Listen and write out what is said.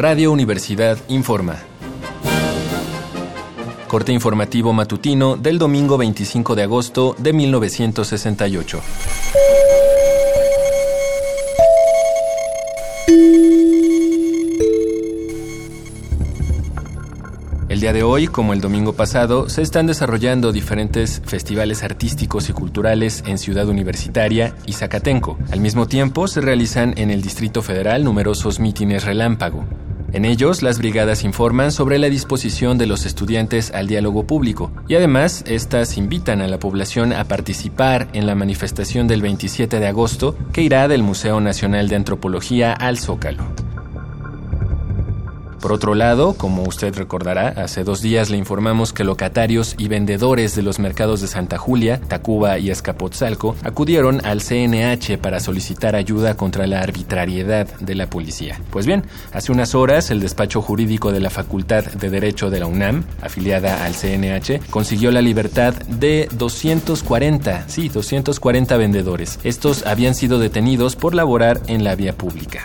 Radio Universidad informa. Corte informativo matutino del domingo 25 de agosto de 1968. El día de hoy, como el domingo pasado, se están desarrollando diferentes festivales artísticos y culturales en Ciudad Universitaria y Zacatenco. Al mismo tiempo, se realizan en el Distrito Federal numerosos mítines relámpago. En ellos, las brigadas informan sobre la disposición de los estudiantes al diálogo público y además, estas invitan a la población a participar en la manifestación del 27 de agosto que irá del Museo Nacional de Antropología al Zócalo. Por otro lado, como usted recordará, hace dos días le informamos que locatarios y vendedores de los mercados de Santa Julia, Tacuba y Escapotzalco acudieron al CNH para solicitar ayuda contra la arbitrariedad de la policía. Pues bien, hace unas horas el despacho jurídico de la Facultad de Derecho de la UNAM, afiliada al CNH, consiguió la libertad de 240, sí, 240 vendedores. Estos habían sido detenidos por laborar en la vía pública.